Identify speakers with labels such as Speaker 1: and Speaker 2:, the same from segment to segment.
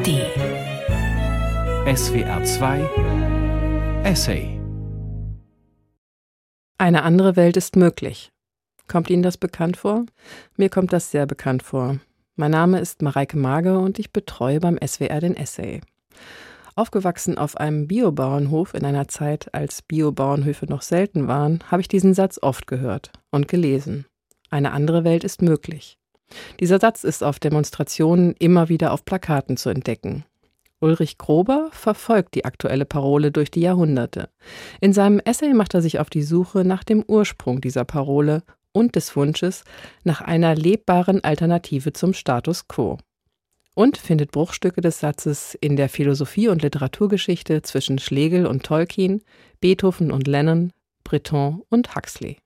Speaker 1: ARD
Speaker 2: SWR 2 Essay
Speaker 3: Eine andere Welt ist möglich. Kommt Ihnen das bekannt vor? Mir kommt das sehr bekannt vor. Mein Name ist Mareike Mage und ich betreue beim SWR den Essay. Aufgewachsen auf einem Biobauernhof in einer Zeit, als Biobauernhöfe noch selten waren, habe ich diesen Satz oft gehört und gelesen. Eine andere Welt ist möglich. Dieser Satz ist auf Demonstrationen immer wieder auf Plakaten zu entdecken. Ulrich Grober verfolgt die aktuelle Parole durch die Jahrhunderte. In seinem Essay macht er sich auf die Suche nach dem Ursprung dieser Parole und des Wunsches nach einer lebbaren Alternative zum Status quo. Und findet Bruchstücke des Satzes in der Philosophie und Literaturgeschichte zwischen Schlegel und Tolkien, Beethoven und Lennon, Breton und Huxley.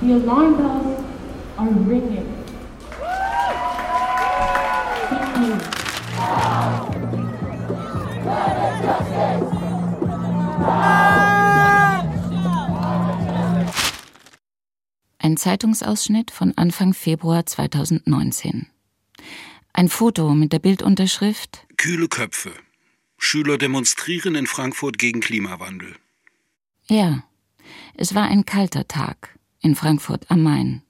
Speaker 4: The alarm bells are ringing. Thank you.
Speaker 5: Ein Zeitungsausschnitt von Anfang Februar 2019. Ein Foto mit der Bildunterschrift
Speaker 6: Kühle Köpfe. Schüler demonstrieren in Frankfurt gegen Klimawandel.
Speaker 5: Ja, es war ein kalter Tag in Frankfurt am Main.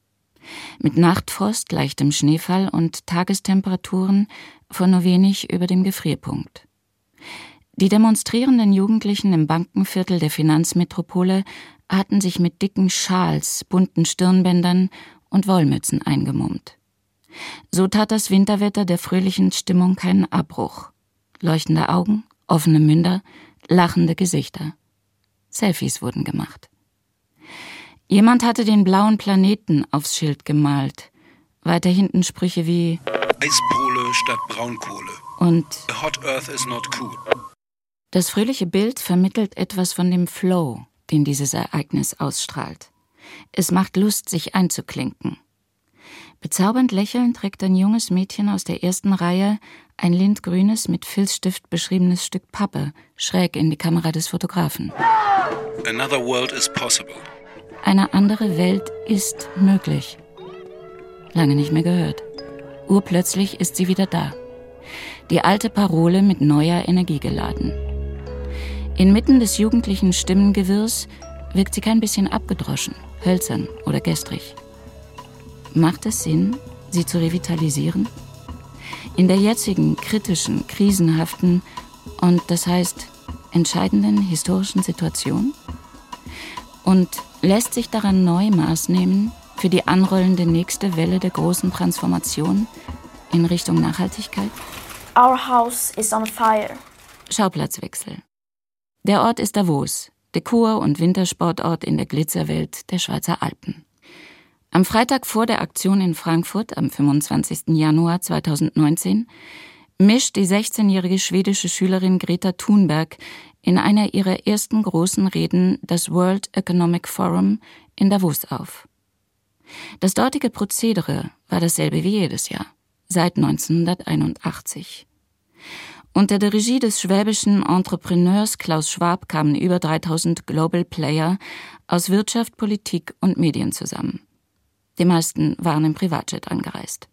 Speaker 5: Mit Nachtfrost, leichtem Schneefall und Tagestemperaturen von nur wenig über dem Gefrierpunkt. Die demonstrierenden Jugendlichen im Bankenviertel der Finanzmetropole hatten sich mit dicken Schals, bunten Stirnbändern und Wollmützen eingemummt. So tat das Winterwetter der fröhlichen Stimmung keinen Abbruch. Leuchtende Augen, offene Münder, lachende Gesichter. Selfies wurden gemacht. Jemand hatte den blauen Planeten aufs Schild gemalt. Weiter hinten Sprüche wie
Speaker 6: Eispole statt Braunkohle.
Speaker 5: und
Speaker 6: The hot earth is not cool.
Speaker 5: Das fröhliche Bild vermittelt etwas von dem Flow, den dieses Ereignis ausstrahlt. Es macht Lust, sich einzuklinken. Bezaubernd lächelnd trägt ein junges Mädchen aus der ersten Reihe ein lindgrünes, mit Filzstift beschriebenes Stück Pappe schräg in die Kamera des Fotografen.
Speaker 6: Another world is possible.
Speaker 5: Eine andere Welt ist möglich. Lange nicht mehr gehört. Urplötzlich ist sie wieder da. Die alte Parole mit neuer Energie geladen. Inmitten des jugendlichen Stimmengewirrs wirkt sie kein bisschen abgedroschen, hölzern oder gestrig. Macht es Sinn, sie zu revitalisieren? In der jetzigen kritischen, krisenhaften und das heißt entscheidenden historischen Situation? Und lässt sich daran neu Maß nehmen für die anrollende nächste Welle der großen Transformation in Richtung Nachhaltigkeit?
Speaker 7: Our house is on fire.
Speaker 5: Schauplatzwechsel. Der Ort ist Davos, Dekor- und Wintersportort in der Glitzerwelt der Schweizer Alpen. Am Freitag vor der Aktion in Frankfurt am 25. Januar 2019 mischt die 16-jährige schwedische Schülerin Greta Thunberg in einer ihrer ersten großen Reden das World Economic Forum in Davos auf. Das dortige Prozedere war dasselbe wie jedes Jahr, seit 1981. Unter der Regie des schwäbischen Entrepreneurs Klaus Schwab kamen über 3000 Global Player aus Wirtschaft, Politik und Medien zusammen. Die meisten waren im Privatjet angereist.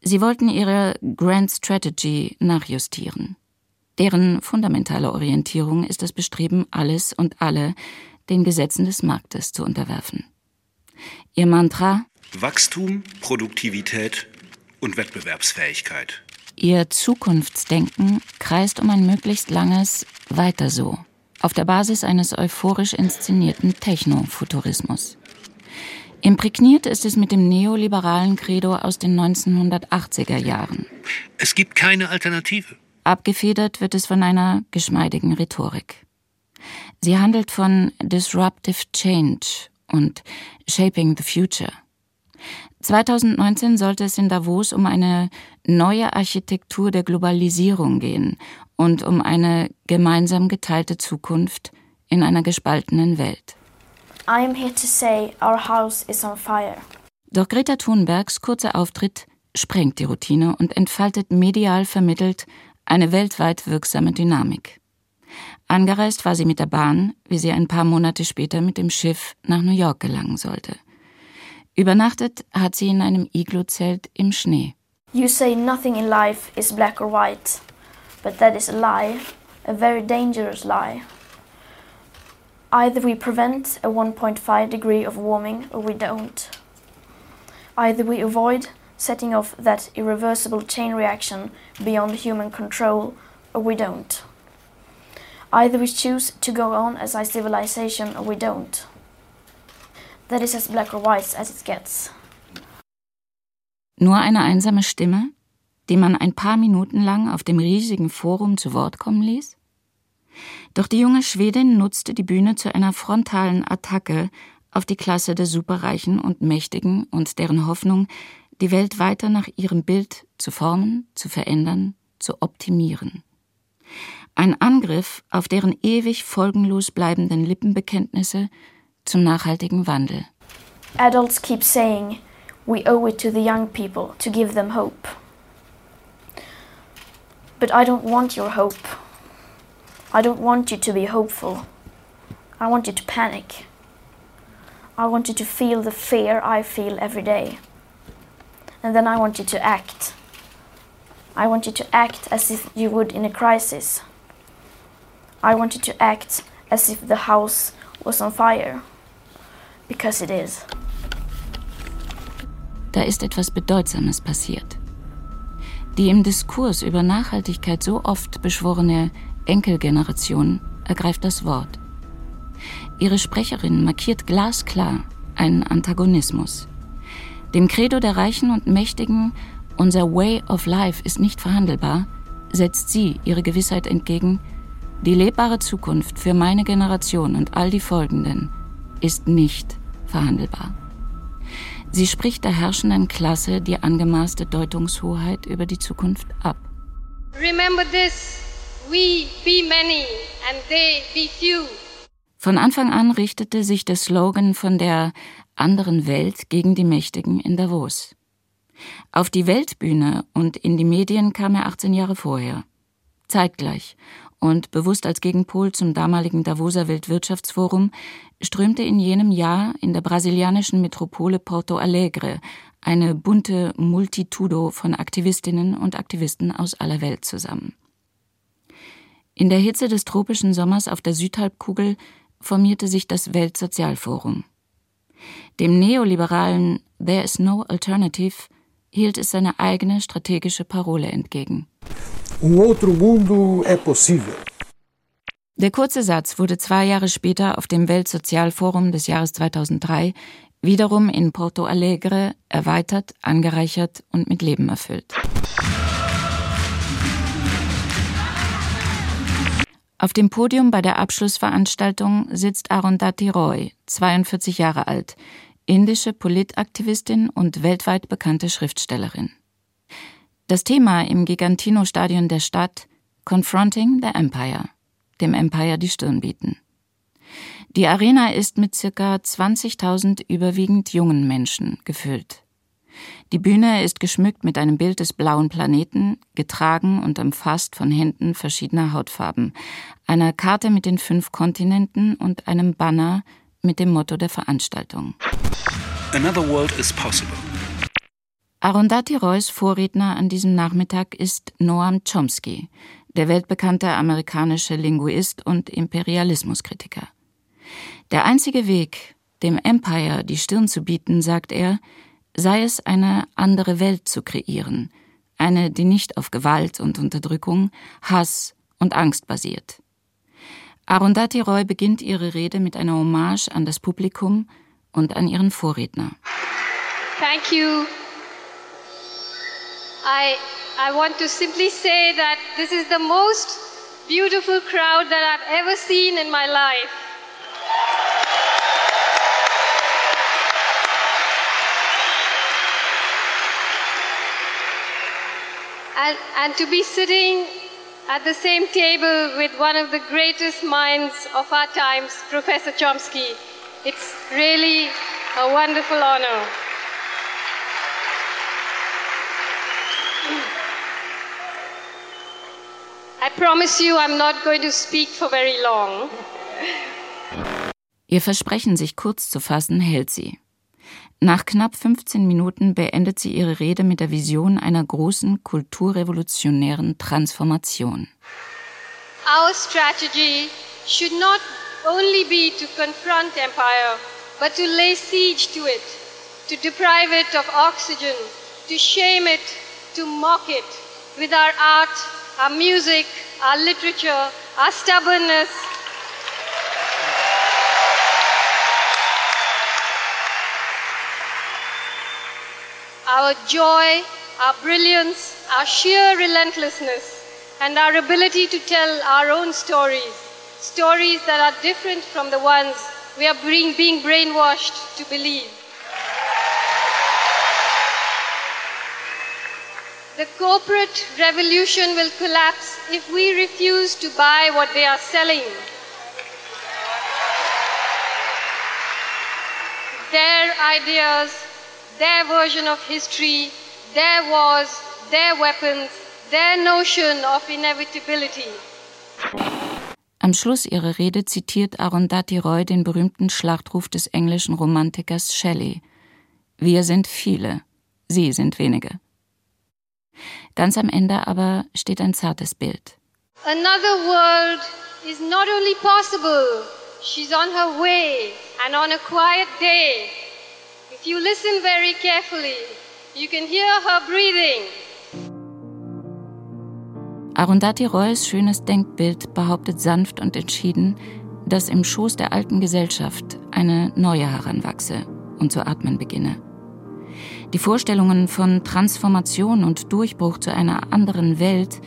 Speaker 5: Sie wollten ihre Grand Strategy nachjustieren. Deren fundamentale Orientierung ist das Bestreben, alles und alle den Gesetzen des Marktes zu unterwerfen. Ihr Mantra,
Speaker 6: Wachstum, Produktivität und Wettbewerbsfähigkeit.
Speaker 5: ihr Zukunftsdenken kreist um ein möglichst langes Weiter so, auf der Basis eines euphorisch inszenierten Technofuturismus. Imprägniert ist es mit dem neoliberalen Credo aus den 1980er Jahren.
Speaker 6: Es gibt keine Alternative.
Speaker 5: Abgefedert wird es von einer geschmeidigen Rhetorik. Sie handelt von Disruptive Change und Shaping the Future. 2019 sollte es in Davos um eine neue Architektur der Globalisierung gehen und um eine gemeinsam geteilte Zukunft in einer gespaltenen Welt.
Speaker 7: I am here to say our house is on fire.
Speaker 5: Doch Greta Thunbergs kurzer Auftritt sprengt die Routine und entfaltet medial vermittelt eine weltweit wirksame Dynamik. Angereist war sie mit der Bahn, wie sie ein paar Monate später mit dem Schiff nach New York gelangen sollte. Übernachtet hat sie in einem Iglo-Zelt im Schnee.
Speaker 7: You say nothing in life is black or white, but that is a lie, a very dangerous lie. Either we prevent a 1.5 degree of warming or we don't. Either we avoid setting off that irreversible chain reaction beyond human control or we don't. Either we choose to go on as a civilization or we don't. That is as black or white as it gets.
Speaker 5: Nur eine einsame Stimme, die man ein paar Minuten lang auf dem riesigen Forum zu Wort kommen ließ? Doch die junge Schwedin nutzte die Bühne zu einer frontalen Attacke auf die Klasse der Superreichen und Mächtigen und deren Hoffnung, die Welt weiter nach ihrem Bild zu formen, zu verändern, zu optimieren. Ein Angriff auf deren ewig folgenlos bleibenden Lippenbekenntnisse zum nachhaltigen Wandel.
Speaker 7: Adults keep saying we owe it to the young people to give them hope. But I don't want your hope. I don't want you to be hopeful. I want you to panic. I want you to feel the fear I feel every day. And then I want you to act. I want you to act as if you would in a crisis. I want you to act as if the house was on fire. Because it is.
Speaker 5: Da ist etwas Bedeutsames passiert. Die im Diskurs über Nachhaltigkeit so oft beschworene Enkelgeneration ergreift das Wort. Ihre Sprecherin markiert glasklar einen Antagonismus. Dem Credo der Reichen und Mächtigen, unser Way of Life ist nicht verhandelbar, setzt sie ihre Gewissheit entgegen, die lebbare Zukunft für meine Generation und all die folgenden ist nicht verhandelbar. Sie spricht der herrschenden Klasse die angemaßte Deutungshoheit über die Zukunft ab.
Speaker 1: Remember this, we be many and they be few.
Speaker 5: Von Anfang an richtete sich der Slogan von der anderen Welt gegen die Mächtigen in Davos. Auf die Weltbühne und in die Medien kam er 18 Jahre vorher. Zeitgleich und bewusst als Gegenpol zum damaligen Davoser Weltwirtschaftsforum strömte in jenem Jahr in der brasilianischen Metropole Porto Alegre eine bunte Multitudo von Aktivistinnen und Aktivisten aus aller Welt zusammen. In der Hitze des tropischen Sommers auf der Südhalbkugel formierte sich das Weltsozialforum. Dem neoliberalen There is no alternative hielt es seine eigene strategische Parole entgegen.
Speaker 8: Um outro mundo é possível.
Speaker 5: Der kurze Satz wurde zwei Jahre später auf dem Weltsozialforum des Jahres 2003 wiederum in Porto Alegre erweitert, angereichert und mit Leben erfüllt. Auf dem Podium bei der Abschlussveranstaltung sitzt Arundhati Roy, 42 Jahre alt, indische Politaktivistin und weltweit bekannte Schriftstellerin. Das Thema im Gigantino-Stadion der Stadt Confronting the Empire, dem Empire die Stirn bieten. Die Arena ist mit circa 20.000 überwiegend jungen Menschen gefüllt. Die Bühne ist geschmückt mit einem Bild des blauen Planeten, getragen und umfasst von Händen verschiedener Hautfarben, einer Karte mit den fünf Kontinenten und einem Banner mit dem Motto der Veranstaltung.
Speaker 6: Another world is possible.
Speaker 5: Arundhati Roys Vorredner an diesem Nachmittag ist Noam Chomsky, der weltbekannte amerikanische Linguist und Imperialismuskritiker. Der einzige Weg, dem Empire die Stirn zu bieten, sagt er, sei es eine andere Welt zu kreieren, eine, die nicht auf Gewalt und Unterdrückung, Hass und Angst basiert. Arundhati Roy beginnt ihre Rede mit einer Hommage an das Publikum und an ihren Vorredner.
Speaker 1: Thank you. I, I want to simply say that this is the most beautiful crowd that I've ever seen in my life. And, and to be sitting at the same table with one of the greatest minds of our times, Professor Chomsky, it's really a wonderful honor. I promise you I'm not going to speak for very long.
Speaker 5: Ihr Versprechen, sich kurz zu fassen, hält sie. Nach knapp 15 Minuten beendet sie ihre Rede mit der Vision einer großen kulturrevolutionären Transformation.
Speaker 1: Our strategy should not only be to confront empire, but to lay siege to it, to deprive it of oxygen, to shame it, to mock it with our art, our music, our literature, our stubbornness, our joy, our brilliance, our sheer relentlessness, and our ability to tell our own stories, stories that are different from the ones we are being, being brainwashed to believe. The corporate revolution will collapse if we refuse to buy what they are selling. Their ideas, their version of history, their wars, their weapons, their notion of inevitability.
Speaker 5: Am Schluss ihrer Rede zitiert Arundhati Roy den berühmten Schlachtruf des englischen Romantikers Shelley. Wir sind viele, sie sind wenige. Ganz am Ende aber steht ein zartes Bild.
Speaker 1: Another world is not only possible, she's on her way, and on a quiet day. If you listen very carefully, you can hear her breathing.
Speaker 5: Arundhati Roys schönes Denkbild behauptet sanft und entschieden, dass im Schoß der alten Gesellschaft eine neue heranwachse und zu atmen beginne. Die Vorstellungen von Transformation und Durchbruch zu einer anderen Welt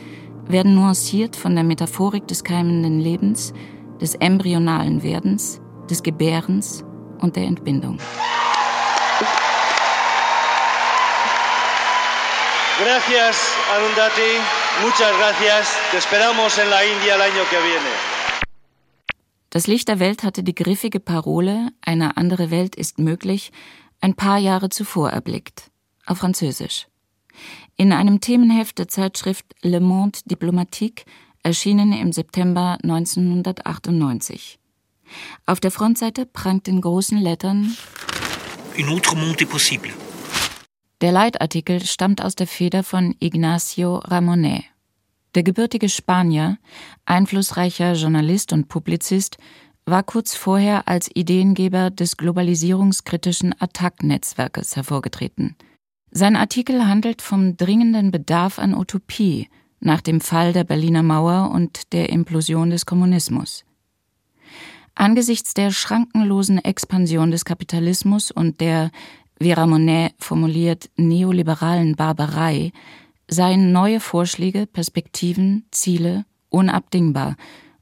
Speaker 5: werden nuanciert von der Metaphorik des keimenden Lebens, des embryonalen Werdens, des Gebärens und der Entbindung.
Speaker 9: Gracias, Arundhati. Muchas gracias. Te esperamos en la India el año que viene.
Speaker 5: Das Licht der Welt hatte die griffige Parole Eine andere Welt ist möglich ein paar Jahre zuvor erblickt, auf Französisch. In einem Themenheft der Zeitschrift Le Monde Diplomatique, erschienen im September 1998. Auf der Frontseite prangt in großen Lettern
Speaker 6: Un autre monde est possible.
Speaker 5: Der Leitartikel stammt aus der Feder von Ignacio Ramonet. Der gebürtige Spanier, einflussreicher Journalist und Publizist, war kurz vorher als Ideengeber des globalisierungskritischen Attac-Netzwerkes hervorgetreten. Sein Artikel handelt vom dringenden Bedarf an Utopie nach dem Fall der Berliner Mauer und der Implosion des Kommunismus. Angesichts der schrankenlosen Expansion des Kapitalismus und der, wie Ramonet formuliert, neoliberalen Barbarei seien neue Vorschläge, Perspektiven, Ziele unabdingbar,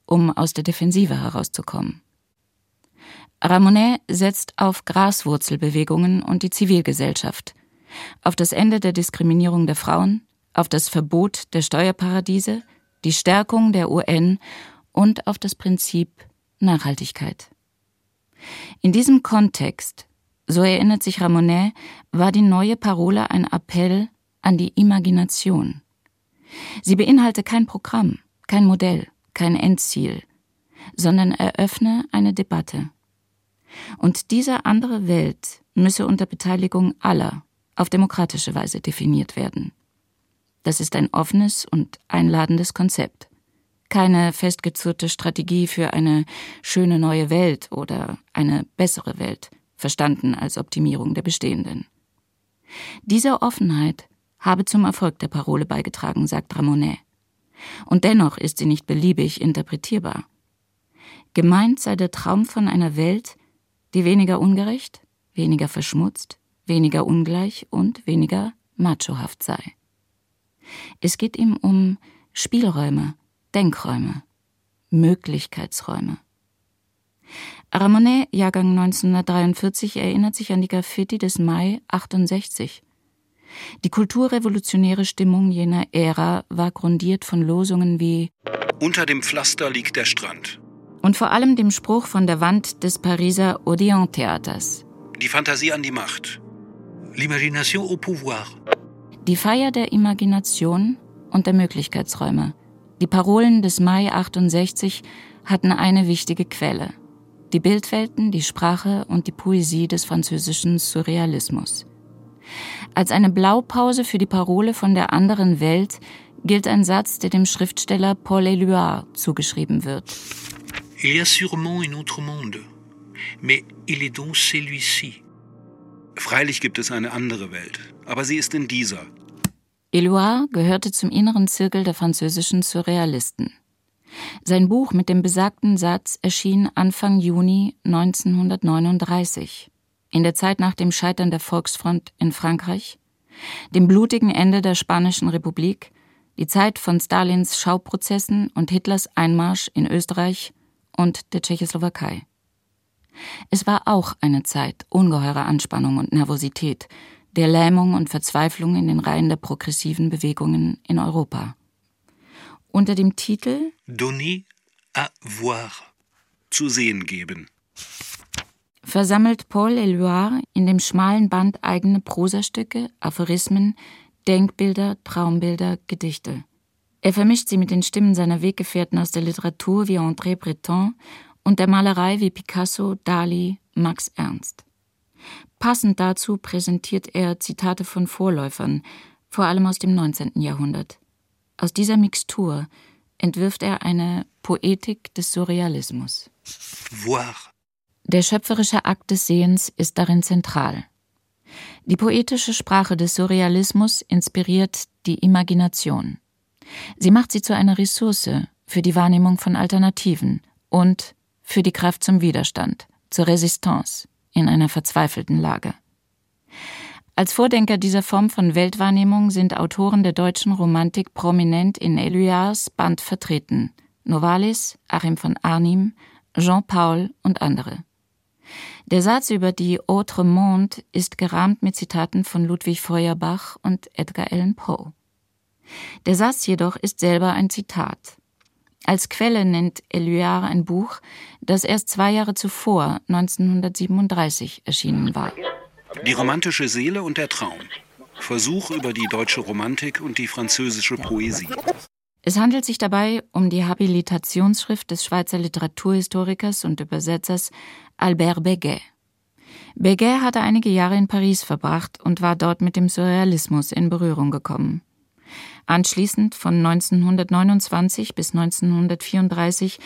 Speaker 5: um aus der Defensive herauszukommen. Ramonet setzt auf Graswurzelbewegungen und die Zivilgesellschaft, auf das Ende der Diskriminierung der Frauen, auf das Verbot der Steuerparadiese, die Stärkung der UN und auf das Prinzip Nachhaltigkeit. In diesem Kontext, so erinnert sich Ramonet, war die neue Parole ein Appell an die Imagination. Sie beinhalte kein Programm, kein Modell, kein Endziel, sondern eröffne eine Debatte. Und diese andere Welt müsse unter Beteiligung aller auf demokratische Weise definiert werden. Das ist ein offenes und einladendes Konzept. Keine festgezurrte Strategie für eine schöne neue Welt oder eine bessere Welt, verstanden als Optimierung der bestehenden. Diese Offenheit habe zum Erfolg der Parole beigetragen, sagt Ramonet. Und dennoch ist sie nicht beliebig interpretierbar. Gemeint sei der Traum von einer Welt, die weniger ungerecht, weniger verschmutzt, weniger ungleich und weniger machohaft sei. Es geht ihm um Spielräume, Denkräume, Möglichkeitsräume. Ramonet, Jahrgang 1943, erinnert sich an die Graffiti des Mai 68. Die kulturrevolutionäre Stimmung jener Ära war grundiert von Losungen wie
Speaker 6: Unter dem Pflaster liegt der Strand.
Speaker 5: und vor allem dem Spruch von der Wand des Pariser Odeon-Theaters.
Speaker 6: Die Fantasie an die Macht. L'imagination au pouvoir.
Speaker 5: Die Feier der Imagination und der Möglichkeitsräume, Die Parolen des Mai 68 hatten eine wichtige Quelle. Die Bildwelten, die Sprache und die Poesie des französischen Surrealismus. Als eine Blaupause für die Parole von der anderen Welt gilt ein Satz, der dem Schriftsteller Paul Éluard zugeschrieben wird.
Speaker 6: Il y a sûrement un autre monde, mais il est donc celui-ci. Freilich gibt es eine andere Welt, aber sie ist in dieser.
Speaker 5: Éluard gehörte zum inneren Zirkel der französischen Surrealisten. Sein Buch mit dem besagten Satz erschien Anfang Juni 1939, in der Zeit nach dem Scheitern der Volksfront in Frankreich, dem blutigen Ende der Spanischen Republik, die Zeit von Stalins Schauprozessen und Hitlers Einmarsch in Österreich und der Tschechoslowakei. Es war auch eine Zeit ungeheurer Anspannung und Nervosität, der Lähmung und Verzweiflung in den Reihen der progressiven Bewegungen in Europa. Unter dem Titel
Speaker 6: Donner à voir, zu sehen geben,
Speaker 5: versammelt Paul Éluard in dem schmalen Band eigene Prosastücke, Aphorismen, Denkbilder, Traumbilder, Gedichte. Er vermischt sie mit den Stimmen seiner Weggefährten aus der Literatur wie André Breton und der Malerei wie Picasso, Dali, Max Ernst. Passend dazu präsentiert er Zitate von Vorläufern, vor allem aus dem 19. Jahrhundert. Aus dieser Mixtur entwirft er eine Poetik des Surrealismus.
Speaker 6: voir,
Speaker 5: Der schöpferische Akt des Sehens ist darin zentral. Die poetische Sprache des Surrealismus inspiriert die Imagination. Sie macht sie zu einer Ressource für die Wahrnehmung von Alternativen und für die Kraft zum Widerstand, zur Resistance in einer verzweifelten Lage. Als Vordenker dieser Form von Weltwahrnehmung sind Autoren der deutschen Romantik prominent in Éluards Band vertreten. Novalis, Achim von Arnim, Jean Paul und andere. Der Satz über die Autre Monde ist gerahmt mit Zitaten von Ludwig Feuerbach und Edgar Allan Poe. Der Satz jedoch ist selber ein Zitat. Als Quelle nennt Éluard ein Buch, das erst zwei Jahre zuvor, 1937, erschienen war.
Speaker 6: Die romantische Seele und der Traum. Versuch über die deutsche Romantik und die französische Poesie.
Speaker 5: Es handelt sich dabei um die Habilitationsschrift des Schweizer Literaturhistorikers und Übersetzers Albert Beguet. Beguet hatte einige Jahre in Paris verbracht und war dort mit dem Surrealismus in Berührung gekommen. Anschließend von 1929 bis 1934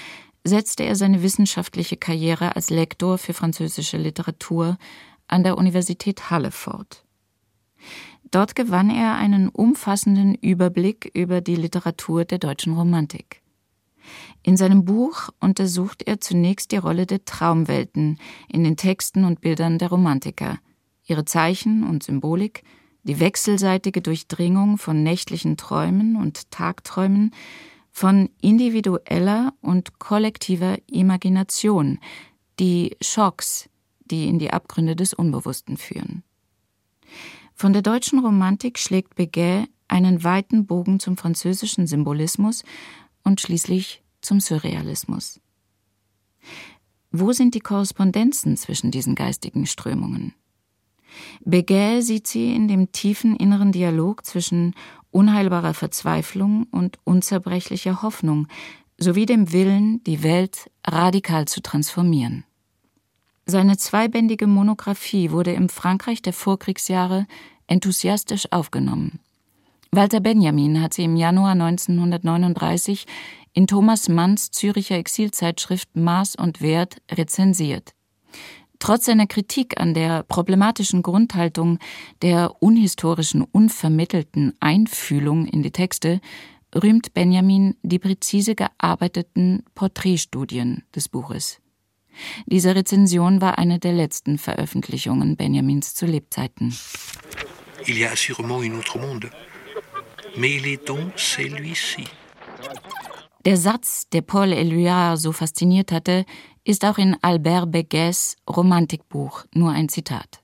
Speaker 5: setzte er seine wissenschaftliche Karriere als Lektor für französische Literatur an der Universität Halle fort. Dort gewann er einen umfassenden Überblick über die Literatur der deutschen Romantik. In seinem Buch untersucht er zunächst die Rolle der Traumwelten in den Texten und Bildern der Romantiker, ihre Zeichen und Symbolik, die wechselseitige Durchdringung von nächtlichen Träumen und Tagträumen, von individueller und kollektiver Imagination, die Schocks, die in die Abgründe des Unbewussten führen. Von der deutschen Romantik schlägt Beguet einen weiten Bogen zum französischen Symbolismus und schließlich zum Surrealismus. Wo sind die Korrespondenzen zwischen diesen geistigen Strömungen? Beguet sieht sie in dem tiefen inneren Dialog zwischen unheilbarer Verzweiflung und unzerbrechlicher Hoffnung sowie dem Willen, die Welt radikal zu transformieren. Seine zweibändige Monographie wurde im Frankreich der Vorkriegsjahre enthusiastisch aufgenommen. Walter Benjamin hat sie im Januar 1939 in Thomas Manns Züricher Exilzeitschrift Maß und Wert rezensiert. Trotz seiner Kritik an der problematischen Grundhaltung der unhistorischen, unvermittelten Einfühlung in die Texte rühmt Benjamin die präzise gearbeiteten Porträtstudien des Buches. Diese Rezension war eine der letzten Veröffentlichungen Benjamins zu Lebzeiten.
Speaker 6: Il y a sûrement un autre monde, mais il est donc celui-ci.
Speaker 5: Der Satz, der Paul Éluard so fasziniert hatte, ist auch in Albert Beguets Romantikbuch nur ein Zitat.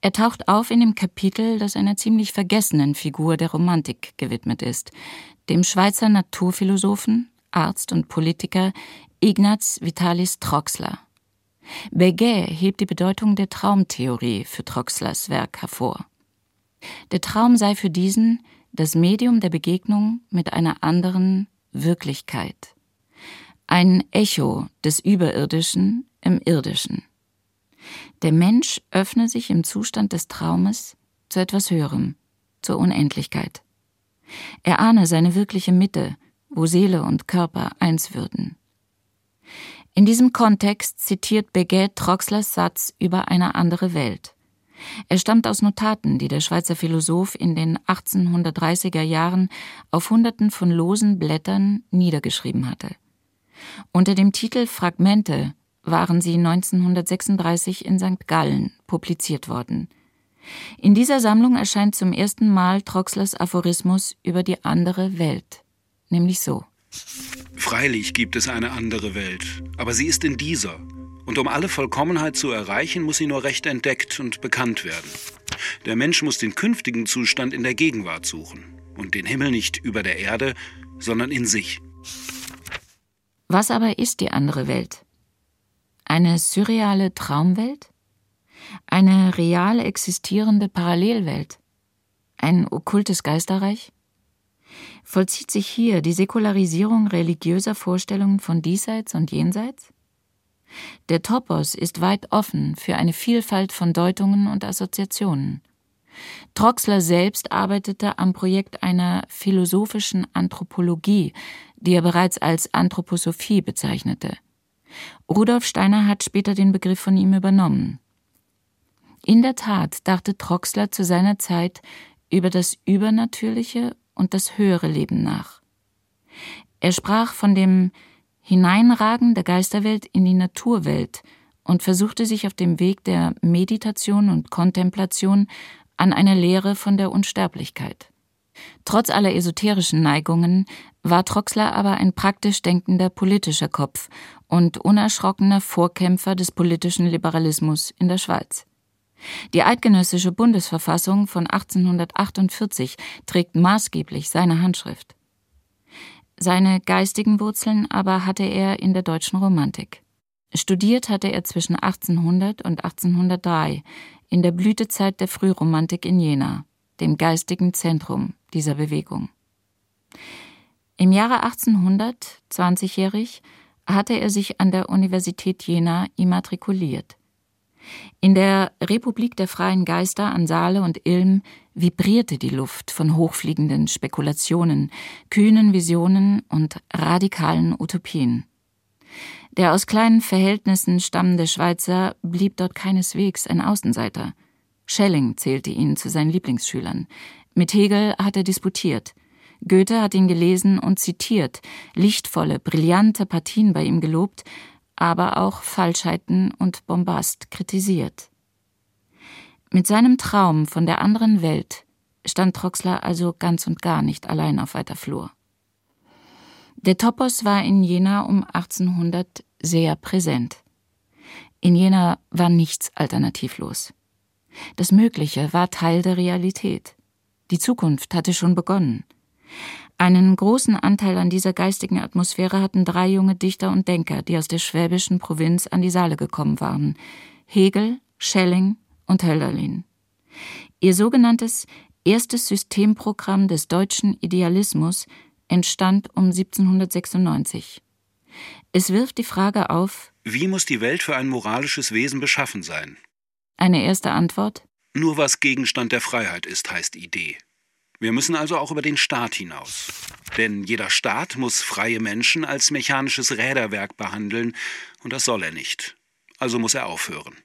Speaker 5: Er taucht auf in dem Kapitel, das einer ziemlich vergessenen Figur der Romantik gewidmet ist, dem Schweizer Naturphilosophen, Arzt und Politiker Ignaz Vitalis Troxler. Beguet hebt die Bedeutung der Traumtheorie für Troxlers Werk hervor. Der Traum sei für diesen das Medium der Begegnung mit einer anderen, Wirklichkeit. Ein Echo des Überirdischen im Irdischen. Der Mensch öffne sich im Zustand des Traumes zu etwas Höherem, zur Unendlichkeit. Er ahne seine wirkliche Mitte, wo Seele und Körper eins würden. In diesem Kontext zitiert Beguet Troxlers Satz über eine andere Welt. Er stammt aus Notaten, die der Schweizer Philosoph in den 1830er Jahren auf Hunderten von losen Blättern niedergeschrieben hatte. Unter dem Titel Fragmente waren sie 1936 in St. Gallen publiziert worden. In dieser Sammlung erscheint zum ersten Mal Troxlers Aphorismus über die andere Welt, nämlich so.
Speaker 6: Freilich gibt es eine andere Welt, aber sie ist in dieser. Und um alle Vollkommenheit zu erreichen, muss sie nur recht entdeckt und bekannt werden. Der Mensch muss den künftigen Zustand in der Gegenwart suchen und den Himmel nicht über der Erde, sondern in sich.
Speaker 5: Was aber ist die andere Welt? Eine surreale Traumwelt? Eine real existierende Parallelwelt? Ein okkultes Geisterreich? Vollzieht sich hier die Säkularisierung religiöser Vorstellungen von diesseits und jenseits? Der Topos ist weit offen für eine Vielfalt von Deutungen und Assoziationen. Troxler selbst arbeitete am Projekt einer philosophischen Anthropologie, die er bereits als Anthroposophie bezeichnete. Rudolf Steiner hat später den Begriff von ihm übernommen. In der Tat dachte Troxler zu seiner Zeit über das Übernatürliche und das höhere Leben nach. Er sprach von dem Hineinragen der Geisterwelt in die Naturwelt und versuchte sich auf dem Weg der Meditation und Kontemplation an einer Lehre von der Unsterblichkeit. Trotz aller esoterischen Neigungen war Troxler aber ein praktisch denkender politischer Kopf und unerschrockener Vorkämpfer des politischen Liberalismus in der Schweiz. Die eidgenössische Bundesverfassung von 1848 trägt maßgeblich seine Handschrift. Seine geistigen Wurzeln aber hatte er in der deutschen Romantik. Studiert hatte er zwischen 1800 und 1803 in der Blütezeit der Frühromantik in Jena, dem geistigen Zentrum dieser Bewegung. Im Jahre 1800, 20-jährig, hatte er sich an der Universität Jena immatrikuliert. In der Republik der freien Geister an Saale und Ilm vibrierte die Luft von hochfliegenden Spekulationen, kühnen Visionen und radikalen Utopien. Der aus kleinen Verhältnissen stammende Schweizer blieb dort keineswegs ein Außenseiter. Schelling zählte ihn zu seinen Lieblingsschülern. Mit Hegel hat er disputiert. Goethe hat ihn gelesen und zitiert, lichtvolle, brillante Partien bei ihm gelobt, aber auch Falschheiten und Bombast kritisiert. Mit seinem Traum von der anderen Welt stand Troxler also ganz und gar nicht allein auf weiter Flur. Der Topos war in Jena um 1800 sehr präsent. In Jena war nichts alternativlos. Das Mögliche war Teil der Realität. Die Zukunft hatte schon begonnen. Einen großen Anteil an dieser geistigen Atmosphäre hatten drei junge Dichter und Denker, die aus der schwäbischen Provinz an die Saale gekommen waren: Hegel, Schelling und Hölderlin. Ihr sogenanntes erstes Systemprogramm des deutschen Idealismus entstand um 1796. Es wirft die Frage auf,
Speaker 6: wie muss die Welt für ein moralisches Wesen beschaffen sein?
Speaker 5: Eine erste Antwort?
Speaker 6: Nur was Gegenstand der Freiheit ist, heißt Idee. Wir müssen also auch über den Staat hinaus. Denn jeder Staat muss freie Menschen als mechanisches Räderwerk behandeln, und das soll er nicht. Also muss er aufhören.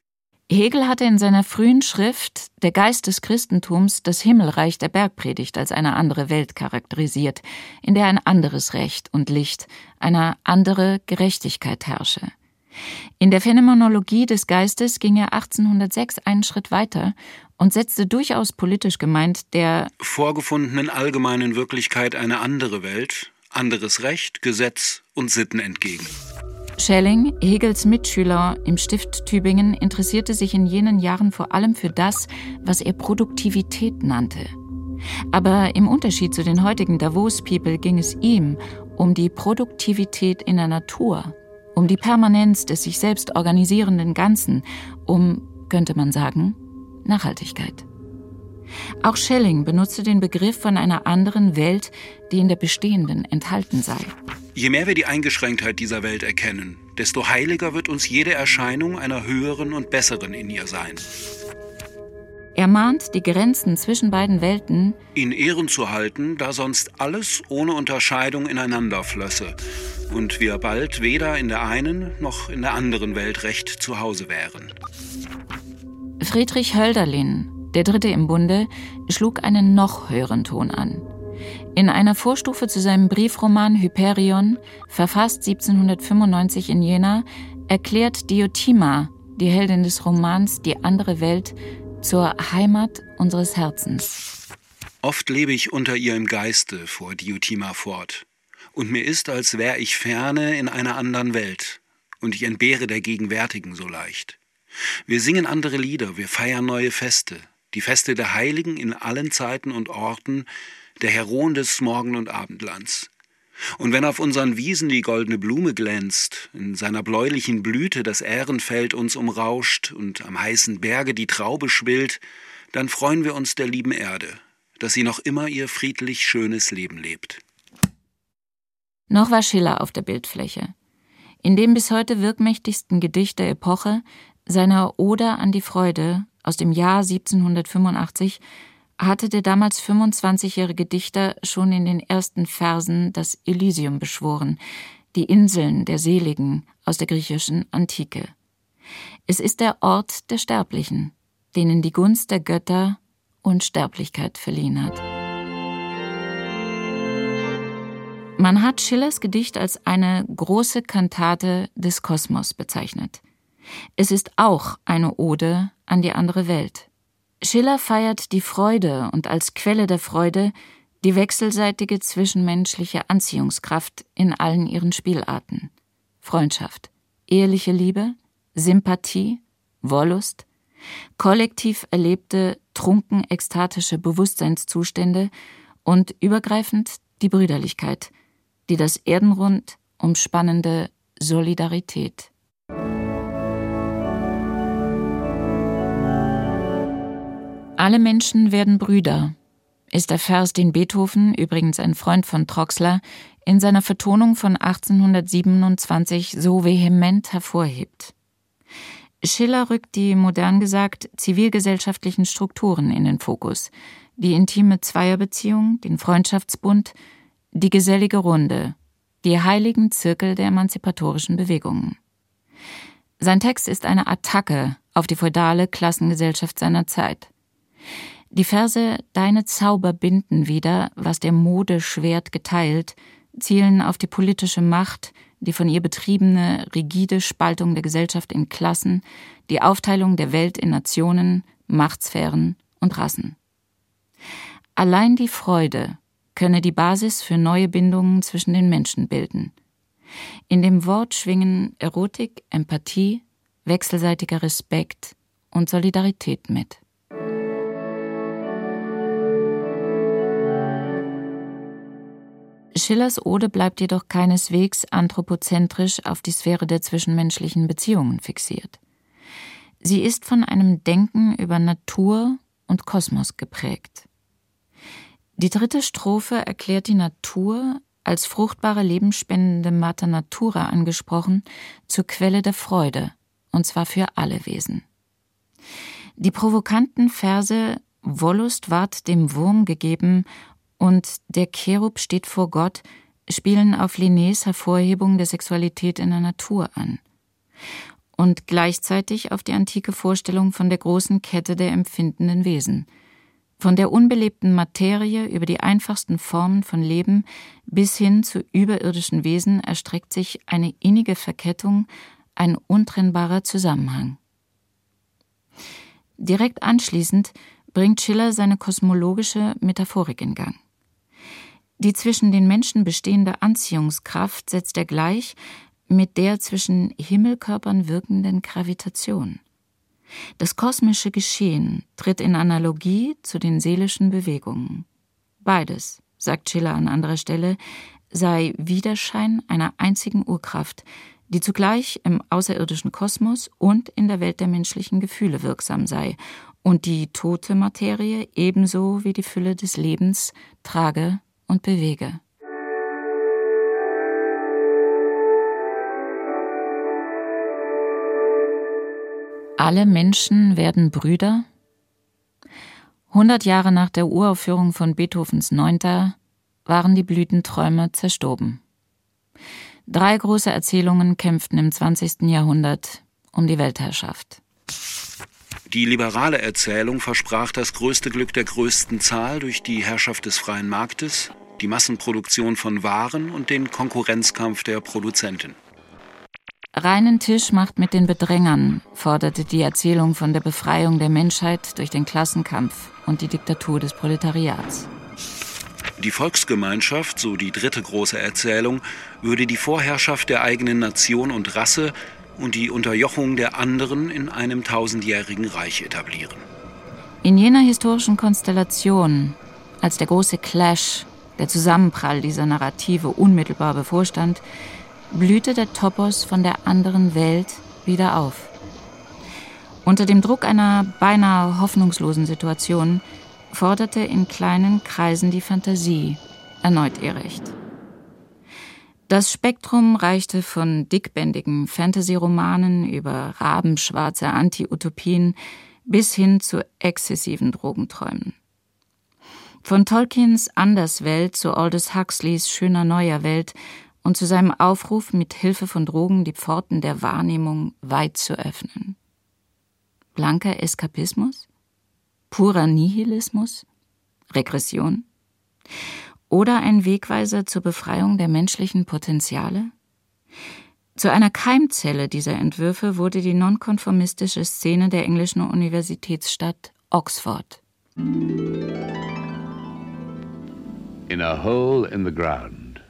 Speaker 5: Hegel hatte in seiner frühen Schrift Der Geist des Christentums das Himmelreich der Bergpredigt als eine andere Welt charakterisiert, in der ein anderes Recht und Licht, eine andere Gerechtigkeit herrsche. In der Phänomenologie des Geistes ging er 1806 einen Schritt weiter und setzte durchaus politisch gemeint der
Speaker 6: vorgefundenen allgemeinen Wirklichkeit eine andere Welt, anderes Recht, Gesetz und Sitten entgegen.
Speaker 5: Schelling, Hegels Mitschüler im Stift Tübingen, interessierte sich in jenen Jahren vor allem für das, was er Produktivität nannte. Aber im Unterschied zu den heutigen Davos-People ging es ihm um die Produktivität in der Natur, um die Permanenz des sich selbst organisierenden Ganzen, um, könnte man sagen, Nachhaltigkeit. Auch Schelling benutzte den Begriff von einer anderen Welt, die in der bestehenden enthalten sei.
Speaker 6: Je mehr wir die Eingeschränktheit dieser Welt erkennen, desto heiliger wird uns jede Erscheinung einer höheren und besseren in ihr sein.
Speaker 5: Er mahnt, die Grenzen zwischen beiden Welten
Speaker 6: in Ehren zu halten, da sonst alles ohne Unterscheidung ineinander flösse und wir bald weder in der einen noch in der anderen Welt recht zu Hause wären.
Speaker 5: Friedrich Hölderlin, der Dritte im Bunde, schlug einen noch höheren Ton an. In einer Vorstufe zu seinem Briefroman Hyperion, verfasst 1795 in Jena, erklärt Diotima, die Heldin des Romans Die andere Welt, zur Heimat unseres Herzens.
Speaker 6: Oft lebe ich unter ihr im Geiste, fuhr Diotima fort, und mir ist, als wäre ich ferne in einer anderen Welt, und ich entbehre der gegenwärtigen so leicht. Wir singen andere Lieder, wir feiern neue Feste, die Feste der Heiligen in allen Zeiten und Orten, der Heroen des Morgen- und Abendlands. Und wenn auf unseren Wiesen die goldene Blume glänzt, in seiner bläulichen Blüte das Ährenfeld uns umrauscht und am heißen Berge die Traube schwillt, dann freuen wir uns der lieben Erde, dass sie noch immer ihr friedlich schönes Leben lebt.
Speaker 5: Noch war Schiller auf der Bildfläche. In dem bis heute wirkmächtigsten Gedicht der Epoche, seiner Oder an die Freude aus dem Jahr 1785, hatte der damals 25-jährige Dichter schon in den ersten Versen das Elysium beschworen, die Inseln der Seligen aus der griechischen Antike. Es ist der Ort der Sterblichen, denen die Gunst der Götter Unsterblichkeit verliehen hat. Man hat Schillers Gedicht als eine große Kantate des Kosmos bezeichnet. Es ist auch eine Ode an die andere Welt. Schiller feiert die Freude und als Quelle der Freude die wechselseitige zwischenmenschliche Anziehungskraft in allen ihren Spielarten. Freundschaft, ehrliche Liebe, Sympathie, Wollust, kollektiv erlebte trunken ekstatische Bewusstseinszustände und übergreifend die Brüderlichkeit, die das Erdenrund umspannende Solidarität. Alle Menschen werden Brüder, ist der Vers, den Beethoven, übrigens ein Freund von Troxler, in seiner Vertonung von 1827 so vehement hervorhebt. Schiller rückt die, modern gesagt, zivilgesellschaftlichen Strukturen in den Fokus, die intime Zweierbeziehung, den Freundschaftsbund, die gesellige Runde, die heiligen Zirkel der emanzipatorischen Bewegungen. Sein Text ist eine Attacke auf die feudale Klassengesellschaft seiner Zeit. Die Verse Deine Zauber binden wieder, was der Mode schwert geteilt, zielen auf die politische Macht, die von ihr betriebene rigide Spaltung der Gesellschaft in Klassen, die Aufteilung der Welt in Nationen, Machtsphären und Rassen. Allein die Freude könne die Basis für neue Bindungen zwischen den Menschen bilden. In dem Wort schwingen Erotik, Empathie, wechselseitiger Respekt und Solidarität mit. Schillers Ode bleibt jedoch keineswegs anthropozentrisch auf die Sphäre der zwischenmenschlichen Beziehungen fixiert. Sie ist von einem Denken über Natur und Kosmos geprägt. Die dritte Strophe erklärt die Natur als fruchtbare lebensspendende Mater Natura angesprochen zur Quelle der Freude, und zwar für alle Wesen. Die provokanten Verse Wollust ward dem Wurm gegeben und Der Cherub steht vor Gott spielen auf Linnés Hervorhebung der Sexualität in der Natur an und gleichzeitig auf die antike Vorstellung von der großen Kette der empfindenden Wesen, von der unbelebten Materie über die einfachsten Formen von Leben bis hin zu überirdischen Wesen erstreckt sich eine innige Verkettung, ein untrennbarer Zusammenhang. Direkt anschließend bringt Schiller seine kosmologische Metaphorik in Gang. Die zwischen den Menschen bestehende Anziehungskraft setzt er gleich mit der zwischen Himmelkörpern wirkenden Gravitation. Das kosmische Geschehen tritt in Analogie zu den seelischen Bewegungen. Beides, sagt Schiller an anderer Stelle, sei Widerschein einer einzigen Urkraft, die zugleich im außerirdischen Kosmos und in der Welt der menschlichen Gefühle wirksam sei und die tote Materie ebenso wie die Fülle des Lebens trage und bewege. Alle Menschen werden Brüder? Hundert Jahre nach der Uraufführung von Beethovens Neunter waren die Blütenträume zerstoben. Drei große Erzählungen kämpften im 20. Jahrhundert um die Weltherrschaft.
Speaker 6: Die liberale Erzählung versprach das größte Glück der größten Zahl durch die Herrschaft des freien Marktes, die Massenproduktion von Waren und den Konkurrenzkampf der Produzenten.
Speaker 5: Reinen Tisch macht mit den Bedrängern, forderte die Erzählung von der Befreiung der Menschheit durch den Klassenkampf und die Diktatur des Proletariats.
Speaker 6: Die Volksgemeinschaft, so die dritte große Erzählung, würde die Vorherrschaft der eigenen Nation und Rasse und die Unterjochung der anderen in einem tausendjährigen Reich etablieren.
Speaker 5: In jener historischen Konstellation, als der große Clash, der Zusammenprall dieser Narrative unmittelbar bevorstand, blühte der Topos von der anderen Welt wieder auf. Unter dem Druck einer beinahe hoffnungslosen Situation forderte in kleinen Kreisen die Fantasie erneut ihr Recht. Das Spektrum reichte von dickbändigen Fantasy-Romanen über rabenschwarze Anti-Utopien bis hin zu exzessiven Drogenträumen. Von Tolkiens Anderswelt zu Aldous Huxleys schöner neuer Welt und zu seinem Aufruf, mit Hilfe von Drogen die Pforten der Wahrnehmung weit zu öffnen. Blanker Eskapismus? Purer Nihilismus? Regression? Oder ein Wegweiser zur Befreiung der menschlichen Potenziale? Zu einer Keimzelle dieser Entwürfe wurde die nonkonformistische Szene der englischen Universitätsstadt Oxford.
Speaker 10: In a hole in the ground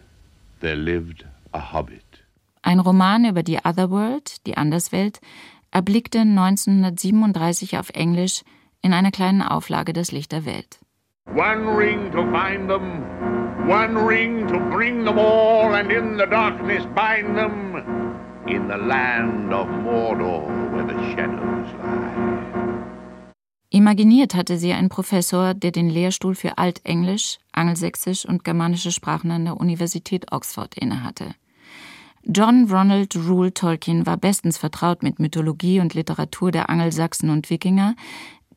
Speaker 10: there lived a hobbit.
Speaker 5: Ein Roman über die Otherworld, die Anderswelt, erblickte 1937 auf Englisch in einer kleinen Auflage das Licht der Welt.
Speaker 10: One ring to find them, one ring to bring them all, and in the darkness bind them in the land of Mordor, where the shadows lie.
Speaker 5: Imaginiert hatte sie einen Professor, der den Lehrstuhl für Altenglisch, Angelsächsisch und germanische Sprachen an der Universität Oxford innehatte. John Ronald Rule Tolkien war bestens vertraut mit Mythologie und Literatur der Angelsachsen und Wikinger,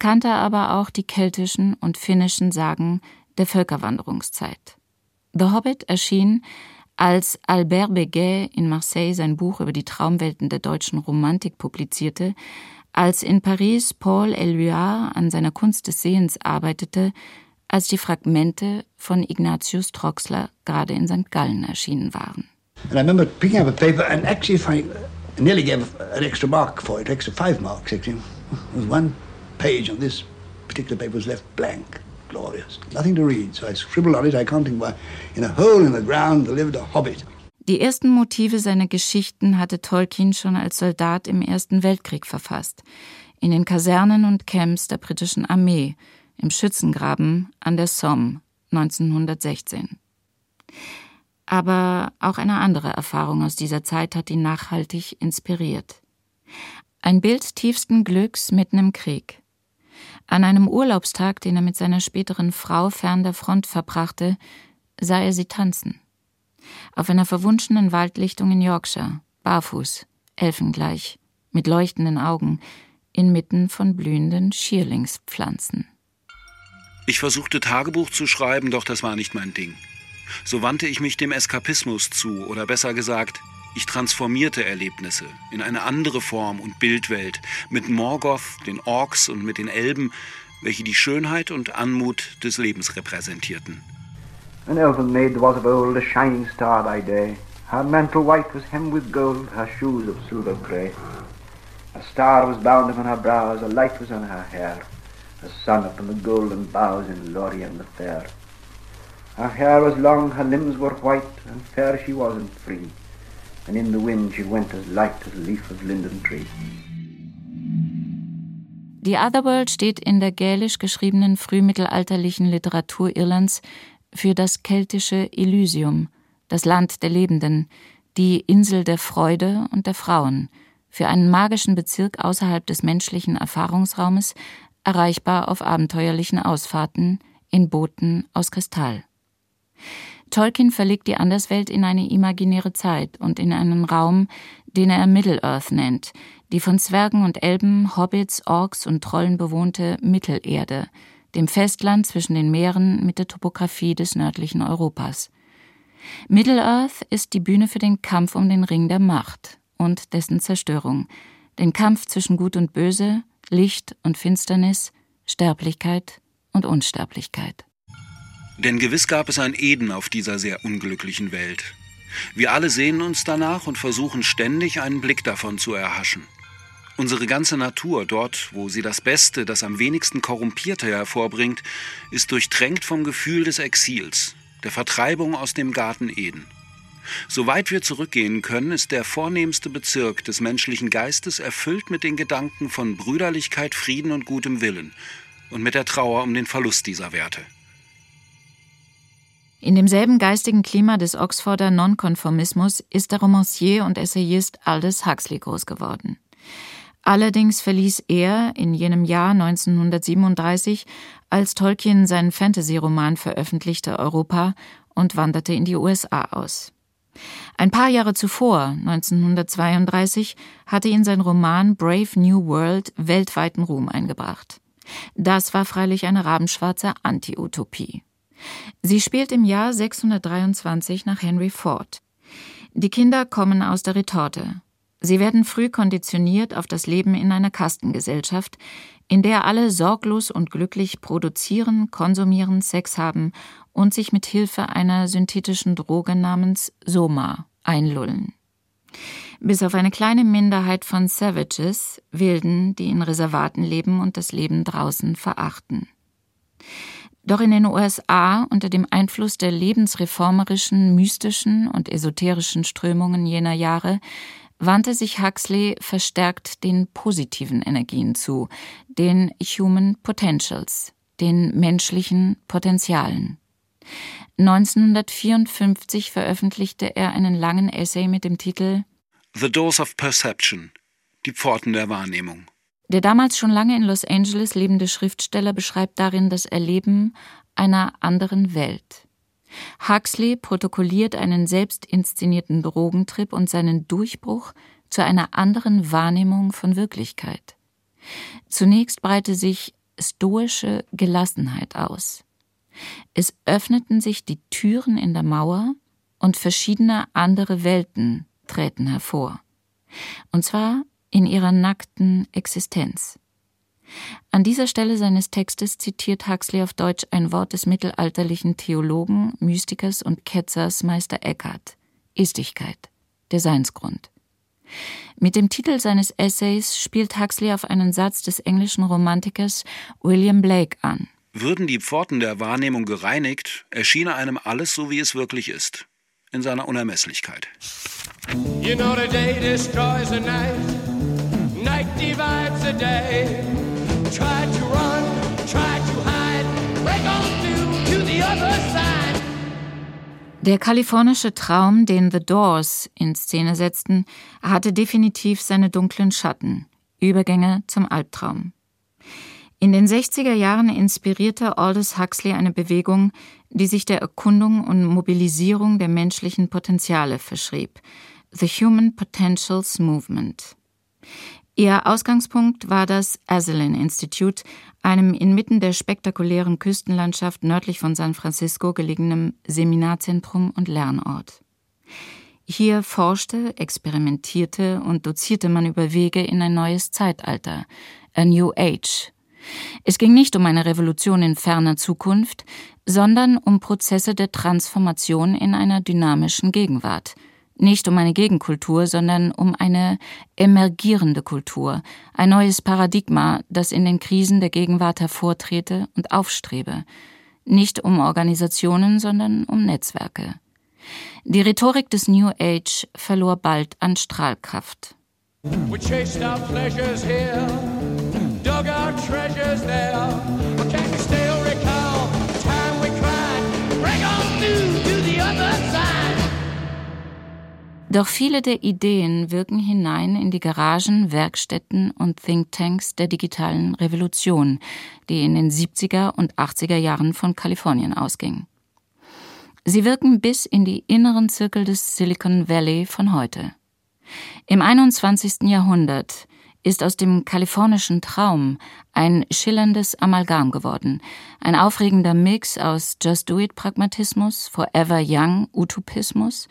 Speaker 5: kannte aber auch die keltischen und finnischen Sagen der Völkerwanderungszeit. The Hobbit erschien, als Albert Beguet in Marseille sein Buch über die Traumwelten der deutschen Romantik publizierte, als in Paris Paul Éluard an seiner Kunst des Sehens arbeitete, als die Fragmente von Ignatius Troxler gerade in St. Gallen erschienen waren.
Speaker 11: And I remember picking up a paper and actually I nearly gave an extra mark for it, extra five marks actually. It was one page on this particular paper was left blank. Glorious. Nothing to read. So I scribbled on it, I can't think why. In a hole in the ground there lived a hobbit.
Speaker 5: Die ersten Motive seiner Geschichten hatte Tolkien schon als Soldat im Ersten Weltkrieg verfasst. In den Kasernen und Camps der britischen Armee, im Schützengraben an der Somme 1916. Aber auch eine andere Erfahrung aus dieser Zeit hat ihn nachhaltig inspiriert. Ein Bild tiefsten Glücks mitten im Krieg. An einem Urlaubstag, den er mit seiner späteren Frau fern der Front verbrachte, sah er sie tanzen. Auf einer verwunschenen Waldlichtung in Yorkshire, barfuß, elfengleich, mit leuchtenden Augen, inmitten von blühenden Schierlingspflanzen.
Speaker 6: Ich versuchte Tagebuch zu schreiben, doch das war nicht mein Ding. So wandte ich mich dem Eskapismus zu, oder besser gesagt, ich transformierte Erlebnisse in eine andere Form und Bildwelt mit Morgoth, den Orks und mit den Elben, welche die Schönheit und Anmut des Lebens repräsentierten.
Speaker 12: An elven maid was of old, a shining star by day. Her mantle white was hemmed with gold, her shoes of silver grey. A star was bound upon her brows, a light was on her hair, a sun upon the golden boughs in Lorien the fair. Her hair was long, her limbs were white, and fair she was and free and in the wind she went as light as a leaf of linden tree.
Speaker 5: Die Otherworld steht in der gälisch geschriebenen frühmittelalterlichen Literatur Irlands für das keltische Elysium, das Land der Lebenden, die Insel der Freude und der Frauen, für einen magischen Bezirk außerhalb des menschlichen Erfahrungsraumes, erreichbar auf abenteuerlichen Ausfahrten in Booten aus Kristall. Tolkien verlegt die Anderswelt in eine imaginäre Zeit und in einen Raum, den er Middle-earth nennt, die von Zwergen und Elben, Hobbits, Orks und Trollen bewohnte Mittelerde, dem Festland zwischen den Meeren mit der Topographie des nördlichen Europas. Middle-earth ist die Bühne für den Kampf um den Ring der Macht und dessen Zerstörung, den Kampf zwischen Gut und Böse, Licht und Finsternis, Sterblichkeit und Unsterblichkeit.
Speaker 6: Denn gewiss gab es ein Eden auf dieser sehr unglücklichen Welt. Wir alle sehnen uns danach und versuchen ständig einen Blick davon zu erhaschen. Unsere ganze Natur, dort, wo sie das Beste, das am wenigsten Korrumpierte hervorbringt, ist durchtränkt vom Gefühl des Exils, der Vertreibung aus dem Garten Eden. Soweit wir zurückgehen können, ist der vornehmste Bezirk des menschlichen Geistes erfüllt mit den Gedanken von Brüderlichkeit, Frieden und gutem Willen und mit der Trauer um den Verlust dieser Werte.
Speaker 5: In demselben geistigen Klima des Oxforder Nonkonformismus ist der Romancier und Essayist Aldous Huxley groß geworden. Allerdings verließ er in jenem Jahr 1937, als Tolkien seinen Fantasy-Roman veröffentlichte, Europa und wanderte in die USA aus. Ein paar Jahre zuvor, 1932, hatte ihn sein Roman Brave New World weltweiten Ruhm eingebracht. Das war freilich eine rabenschwarze Anti-Utopie. Sie spielt im Jahr 623 nach Henry Ford. Die Kinder kommen aus der Retorte. Sie werden früh konditioniert auf das Leben in einer Kastengesellschaft, in der alle sorglos und glücklich produzieren, konsumieren, Sex haben und sich mit Hilfe einer synthetischen Droge namens Soma einlullen. Bis auf eine kleine Minderheit von Savages, Wilden, die in Reservaten leben und das Leben draußen verachten. Doch in den USA unter dem Einfluss der lebensreformerischen, mystischen und esoterischen Strömungen jener Jahre wandte sich Huxley verstärkt den positiven Energien zu, den Human Potentials, den menschlichen Potenzialen. 1954 veröffentlichte er einen langen Essay mit dem Titel
Speaker 6: The Doors of Perception, die Pforten der Wahrnehmung.
Speaker 5: Der damals schon lange in Los Angeles lebende Schriftsteller beschreibt darin das Erleben einer anderen Welt. Huxley protokolliert einen selbst inszenierten Drogentrip und seinen Durchbruch zu einer anderen Wahrnehmung von Wirklichkeit. Zunächst breite sich stoische Gelassenheit aus. Es öffneten sich die Türen in der Mauer und verschiedene andere Welten träten hervor. Und zwar in ihrer nackten Existenz. An dieser Stelle seines Textes zitiert Huxley auf Deutsch ein Wort des mittelalterlichen Theologen, Mystikers und Ketzers Meister Eckhart: Istigkeit, der Seinsgrund. Mit dem Titel seines Essays spielt Huxley auf einen Satz des englischen Romantikers William Blake an.
Speaker 6: Würden die Pforten der Wahrnehmung gereinigt, erschiene einem alles so, wie es wirklich ist, in seiner Unermesslichkeit. You know the day destroys the night, night divides the day. Try to run, try to hide, break on through to the other side.
Speaker 5: Der kalifornische Traum, den The Doors in Szene setzten, hatte definitiv seine dunklen Schatten, Übergänge zum Albtraum. In den 60er Jahren inspirierte Aldous Huxley eine Bewegung, die sich der Erkundung und Mobilisierung der menschlichen Potenziale verschrieb, The Human Potentials Movement. Ihr Ausgangspunkt war das Azalin Institute, einem inmitten der spektakulären Küstenlandschaft nördlich von San Francisco gelegenen Seminarzentrum und Lernort. Hier forschte, experimentierte und dozierte man über Wege in ein neues Zeitalter, a New Age. Es ging nicht um eine Revolution in ferner Zukunft, sondern um Prozesse der Transformation in einer dynamischen Gegenwart – nicht um eine Gegenkultur, sondern um eine emergierende Kultur, ein neues Paradigma, das in den Krisen der Gegenwart hervortrete und aufstrebe. Nicht um Organisationen, sondern um Netzwerke. Die Rhetorik des New Age verlor bald an Strahlkraft. We chased our pleasures here, dug our treasures there. Doch viele der Ideen wirken hinein in die Garagen, Werkstätten und Thinktanks der digitalen Revolution, die in den 70er und 80er Jahren von Kalifornien ausging. Sie wirken bis in die inneren Zirkel des Silicon Valley von heute. Im 21. Jahrhundert ist aus dem kalifornischen Traum ein schillerndes Amalgam geworden, ein aufregender Mix aus Just-Do-It-Pragmatismus, Forever Young-Utopismus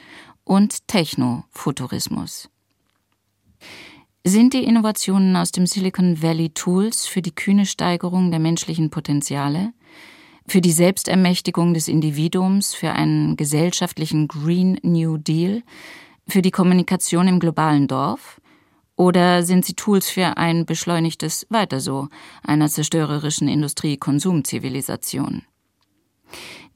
Speaker 5: und Techno-Futurismus. Sind die Innovationen aus dem Silicon Valley Tools für die kühne Steigerung der menschlichen Potenziale, für die Selbstermächtigung des Individuums, für einen gesellschaftlichen Green New Deal, für die Kommunikation im globalen Dorf? Oder sind sie Tools für ein beschleunigtes Weiter so einer zerstörerischen Industrie-Konsumzivilisation?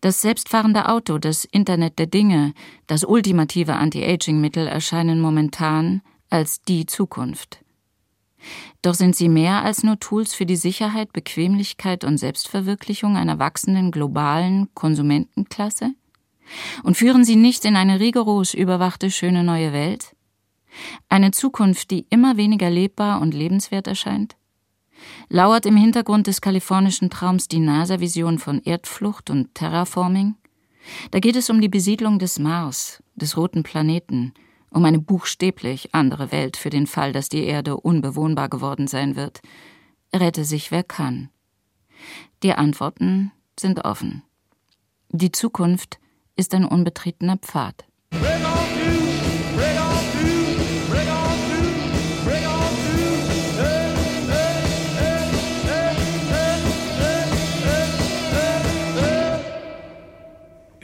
Speaker 5: Das selbstfahrende Auto, das Internet der Dinge, das ultimative Anti-Aging-Mittel erscheinen momentan als die Zukunft. Doch sind sie mehr als nur Tools für die Sicherheit, Bequemlichkeit und Selbstverwirklichung einer wachsenden globalen Konsumentenklasse? Und führen sie nicht in eine rigoros überwachte schöne neue Welt? Eine Zukunft, die immer weniger lebbar und lebenswert erscheint? Lauert im Hintergrund des kalifornischen Traums die NASA-Vision von Erdflucht und Terraforming? Da geht es um die Besiedlung des Mars, des roten Planeten, um eine buchstäblich andere Welt für den Fall, dass die Erde unbewohnbar geworden sein wird. Rette sich, wer kann. Die Antworten sind offen. Die Zukunft ist ein unbetretener Pfad.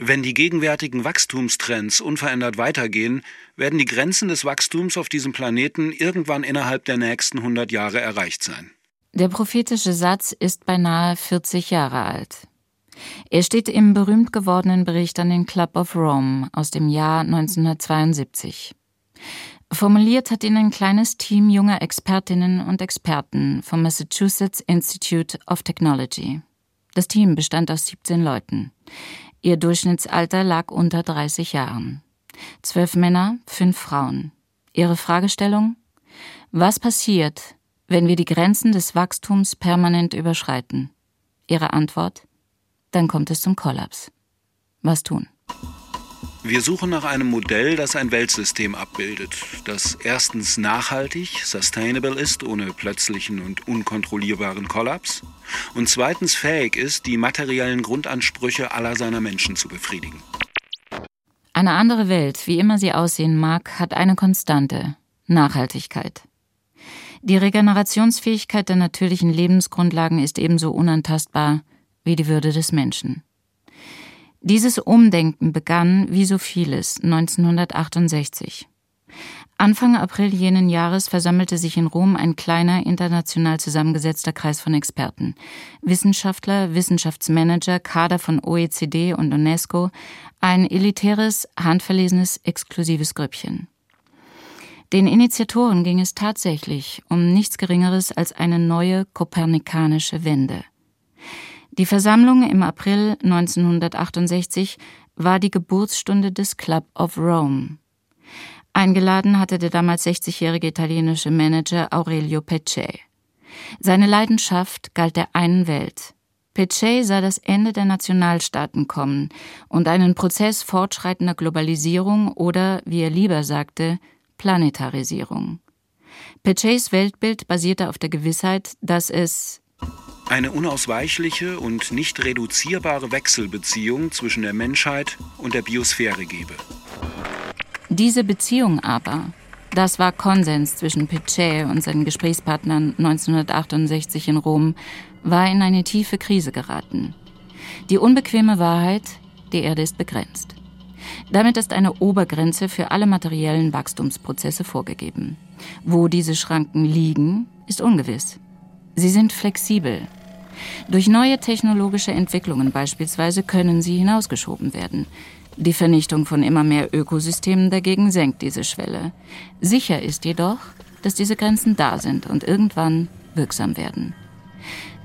Speaker 6: Wenn die gegenwärtigen Wachstumstrends unverändert weitergehen, werden die Grenzen des Wachstums auf diesem Planeten irgendwann innerhalb der nächsten 100 Jahre erreicht sein.
Speaker 5: Der prophetische Satz ist beinahe 40 Jahre alt. Er steht im berühmt gewordenen Bericht an den Club of Rome aus dem Jahr 1972. Formuliert hat ihn ein kleines Team junger Expertinnen und Experten vom Massachusetts Institute of Technology. Das Team bestand aus 17 Leuten. Ihr Durchschnittsalter lag unter 30 Jahren. Zwölf Männer, fünf Frauen. Ihre Fragestellung? Was passiert, wenn wir die Grenzen des Wachstums permanent überschreiten? Ihre Antwort? Dann kommt es zum Kollaps. Was tun?
Speaker 6: Wir suchen nach einem Modell, das ein Weltsystem abbildet, das erstens nachhaltig, sustainable ist, ohne plötzlichen und unkontrollierbaren Kollaps, und zweitens fähig ist, die materiellen Grundansprüche aller seiner Menschen zu befriedigen.
Speaker 5: Eine andere Welt, wie immer sie aussehen mag, hat eine Konstante Nachhaltigkeit. Die Regenerationsfähigkeit der natürlichen Lebensgrundlagen ist ebenso unantastbar wie die Würde des Menschen. Dieses Umdenken begann, wie so vieles, 1968. Anfang April jenen Jahres versammelte sich in Rom ein kleiner, international zusammengesetzter Kreis von Experten. Wissenschaftler, Wissenschaftsmanager, Kader von OECD und UNESCO, ein elitäres, handverlesenes, exklusives Grüppchen. Den Initiatoren ging es tatsächlich um nichts Geringeres als eine neue kopernikanische Wende. Die Versammlung im April 1968 war die Geburtsstunde des Club of Rome. Eingeladen hatte der damals 60-jährige italienische Manager Aurelio Pecce. Seine Leidenschaft galt der einen Welt. Pecce sah das Ende der Nationalstaaten kommen und einen Prozess fortschreitender Globalisierung oder, wie er lieber sagte, Planetarisierung. Pecces Weltbild basierte auf der Gewissheit, dass es
Speaker 6: eine unausweichliche und nicht reduzierbare Wechselbeziehung zwischen der Menschheit und der Biosphäre gebe.
Speaker 5: Diese Beziehung aber, das war Konsens zwischen Pichet und seinen Gesprächspartnern 1968 in Rom, war in eine tiefe Krise geraten. Die unbequeme Wahrheit, die Erde ist begrenzt. Damit ist eine Obergrenze für alle materiellen Wachstumsprozesse vorgegeben. Wo diese Schranken liegen, ist ungewiss. Sie sind flexibel, durch neue technologische Entwicklungen beispielsweise können sie hinausgeschoben werden. Die Vernichtung von immer mehr Ökosystemen dagegen senkt diese Schwelle. Sicher ist jedoch, dass diese Grenzen da sind und irgendwann wirksam werden.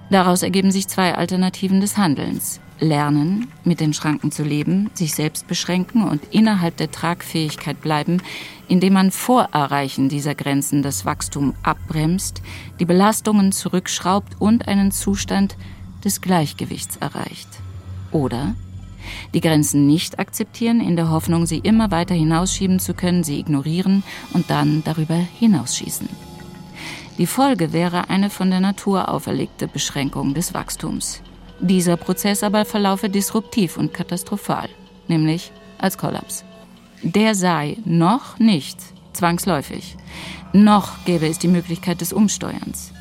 Speaker 5: Daraus ergeben sich zwei Alternativen des Handelns. Lernen, mit den Schranken zu leben, sich selbst beschränken und innerhalb der Tragfähigkeit bleiben, indem man vor Erreichen dieser Grenzen das Wachstum abbremst, die Belastungen zurückschraubt und einen Zustand des Gleichgewichts erreicht. Oder die Grenzen nicht akzeptieren, in der Hoffnung, sie immer weiter hinausschieben zu können, sie ignorieren und dann darüber hinausschießen. Die Folge wäre eine von der Natur auferlegte Beschränkung des Wachstums. Dieser Prozess aber verlaufe disruptiv und katastrophal, nämlich als Kollaps. Der sei noch nicht zwangsläufig. Noch gäbe es die Möglichkeit des Umsteuerns.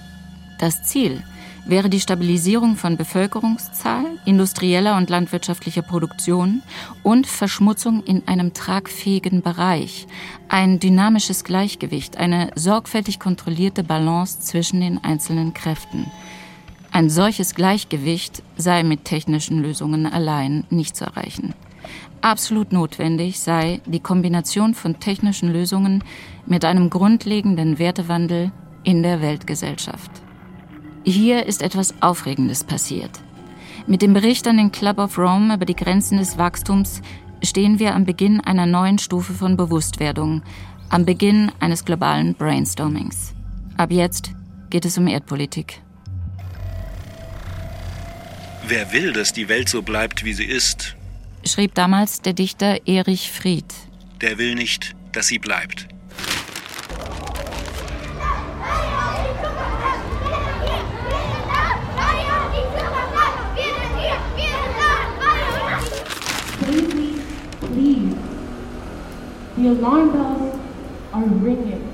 Speaker 5: Das Ziel wäre die Stabilisierung von Bevölkerungszahl, industrieller und landwirtschaftlicher Produktion und Verschmutzung in einem tragfähigen Bereich, ein dynamisches Gleichgewicht, eine sorgfältig kontrollierte Balance zwischen den einzelnen Kräften. Ein solches Gleichgewicht sei mit technischen Lösungen allein nicht zu erreichen. Absolut notwendig sei die Kombination von technischen Lösungen mit einem grundlegenden Wertewandel in der Weltgesellschaft. Hier ist etwas Aufregendes passiert. Mit dem Bericht an den Club of Rome über die Grenzen des Wachstums stehen wir am Beginn einer neuen Stufe von Bewusstwerdung, am Beginn eines globalen Brainstormings. Ab jetzt geht es um Erdpolitik.
Speaker 6: Wer will, dass die Welt so bleibt, wie sie ist,
Speaker 5: schrieb damals der Dichter Erich Fried.
Speaker 6: Der will nicht, dass sie bleibt.
Speaker 4: The alarm bells are ringing.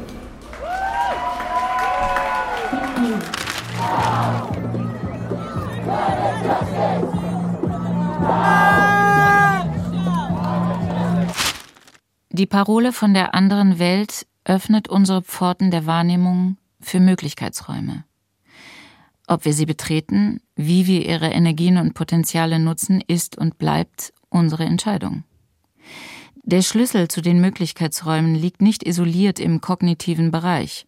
Speaker 5: Die Parole von der anderen Welt öffnet unsere Pforten der Wahrnehmung für Möglichkeitsräume. Ob wir sie betreten, wie wir ihre Energien und Potenziale nutzen, ist und bleibt unsere Entscheidung. Der Schlüssel zu den Möglichkeitsräumen liegt nicht isoliert im kognitiven Bereich.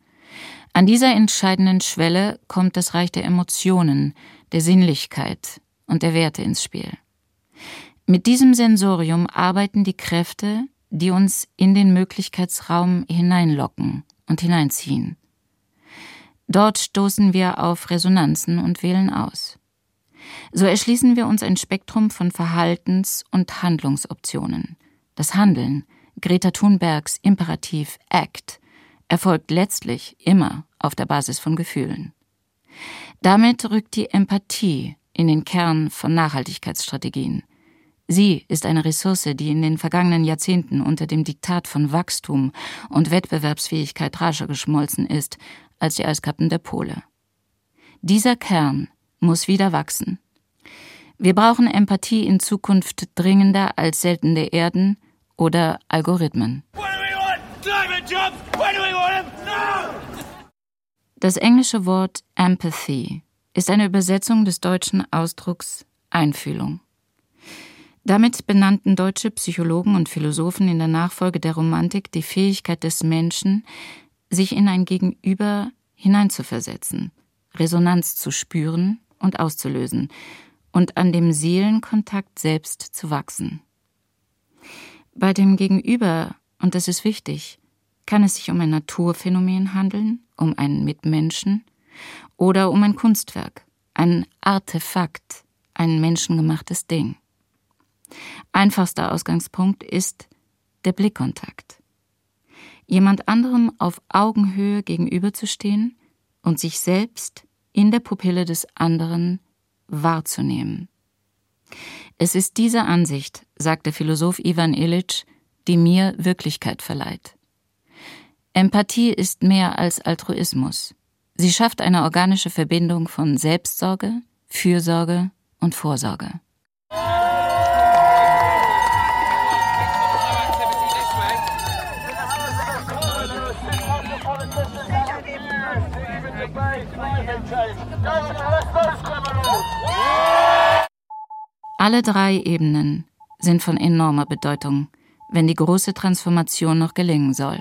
Speaker 5: An dieser entscheidenden Schwelle kommt das Reich der Emotionen, der Sinnlichkeit und der Werte ins Spiel. Mit diesem Sensorium arbeiten die Kräfte, die uns in den Möglichkeitsraum hineinlocken und hineinziehen. Dort stoßen wir auf Resonanzen und wählen aus. So erschließen wir uns ein Spektrum von Verhaltens- und Handlungsoptionen. Das Handeln, Greta Thunbergs Imperativ Act, erfolgt letztlich immer auf der Basis von Gefühlen. Damit rückt die Empathie in den Kern von Nachhaltigkeitsstrategien. Sie ist eine Ressource, die in den vergangenen Jahrzehnten unter dem Diktat von Wachstum und Wettbewerbsfähigkeit rascher geschmolzen ist als die Eiskappen der Pole. Dieser Kern muss wieder wachsen. Wir brauchen Empathie in Zukunft dringender als seltene Erden oder Algorithmen. Das englische Wort Empathy ist eine Übersetzung des deutschen Ausdrucks Einfühlung. Damit benannten deutsche Psychologen und Philosophen in der Nachfolge der Romantik die Fähigkeit des Menschen, sich in ein Gegenüber hineinzuversetzen, Resonanz zu spüren und auszulösen und an dem Seelenkontakt selbst zu wachsen. Bei dem Gegenüber, und das ist wichtig, kann es sich um ein Naturphänomen handeln, um einen Mitmenschen oder um ein Kunstwerk, ein Artefakt, ein menschengemachtes Ding. Einfachster Ausgangspunkt ist der Blickkontakt. Jemand anderem auf Augenhöhe gegenüberzustehen und sich selbst in der Pupille des anderen wahrzunehmen. Es ist diese Ansicht, sagt der Philosoph Ivan Illich, die mir Wirklichkeit verleiht. Empathie ist mehr als Altruismus. Sie schafft eine organische Verbindung von Selbstsorge, Fürsorge und Vorsorge. Alle drei Ebenen sind von enormer Bedeutung, wenn die große Transformation noch gelingen soll.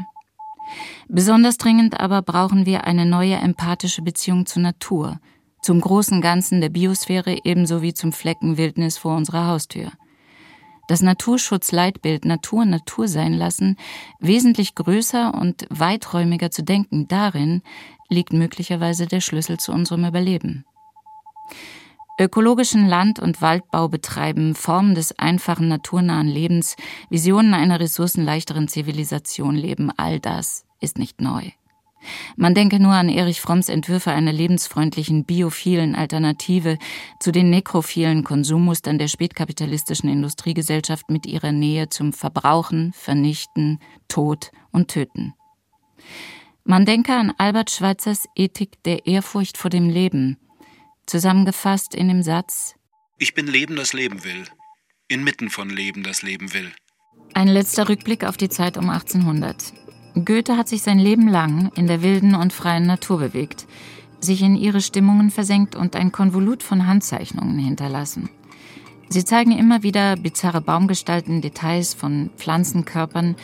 Speaker 5: Besonders dringend aber brauchen wir eine neue empathische Beziehung zur Natur, zum großen Ganzen der Biosphäre ebenso wie zum Flecken Wildnis vor unserer Haustür. Das Naturschutzleitbild Natur Natur sein lassen, wesentlich größer und weiträumiger zu denken, darin liegt möglicherweise der Schlüssel zu unserem Überleben. Ökologischen Land- und Waldbau betreiben, Formen des einfachen naturnahen Lebens, Visionen einer ressourcenleichteren Zivilisation leben, all das ist nicht neu. Man denke nur an Erich Fromms Entwürfe einer lebensfreundlichen, biophilen Alternative zu den nekrophilen Konsummustern der spätkapitalistischen Industriegesellschaft mit ihrer Nähe zum Verbrauchen, Vernichten, Tod und Töten. Man denke an Albert Schweitzers Ethik der Ehrfurcht vor dem Leben, zusammengefasst in dem Satz
Speaker 6: Ich bin Leben, das leben will, inmitten von Leben, das leben will.
Speaker 5: Ein letzter Rückblick auf die Zeit um 1800. Goethe hat sich sein Leben lang in der wilden und freien Natur bewegt, sich in ihre Stimmungen versenkt und ein Konvolut von Handzeichnungen hinterlassen. Sie zeigen immer wieder bizarre Baumgestalten, Details von Pflanzenkörpern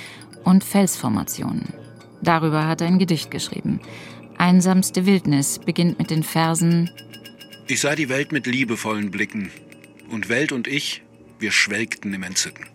Speaker 5: und Felsformationen. Darüber hat er ein Gedicht geschrieben. Einsamste Wildnis beginnt mit den Versen
Speaker 6: Ich sah die Welt mit liebevollen Blicken, und Welt und ich, wir schwelgten im Entzücken.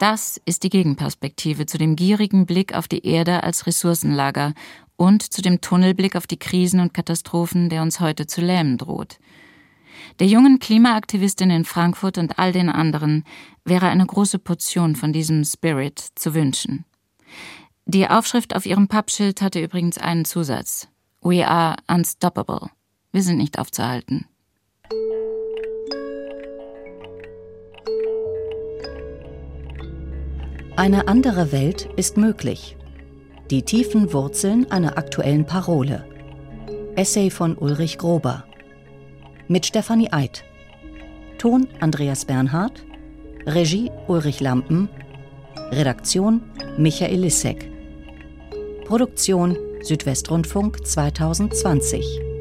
Speaker 5: Das ist die Gegenperspektive zu dem gierigen Blick auf die Erde als Ressourcenlager und zu dem Tunnelblick auf die Krisen und Katastrophen, der uns heute zu lähmen droht. Der jungen Klimaaktivistin in Frankfurt und all den anderen wäre eine große Portion von diesem Spirit zu wünschen. Die Aufschrift auf ihrem Pappschild hatte übrigens einen Zusatz. We are unstoppable. Wir sind nicht aufzuhalten.
Speaker 13: Eine andere Welt ist möglich. Die tiefen Wurzeln einer aktuellen Parole. Essay von Ulrich Grober. Mit Stefanie Eid. Ton Andreas Bernhard. Regie Ulrich Lampen. Redaktion Michael Lissek. Produktion Südwestrundfunk 2020.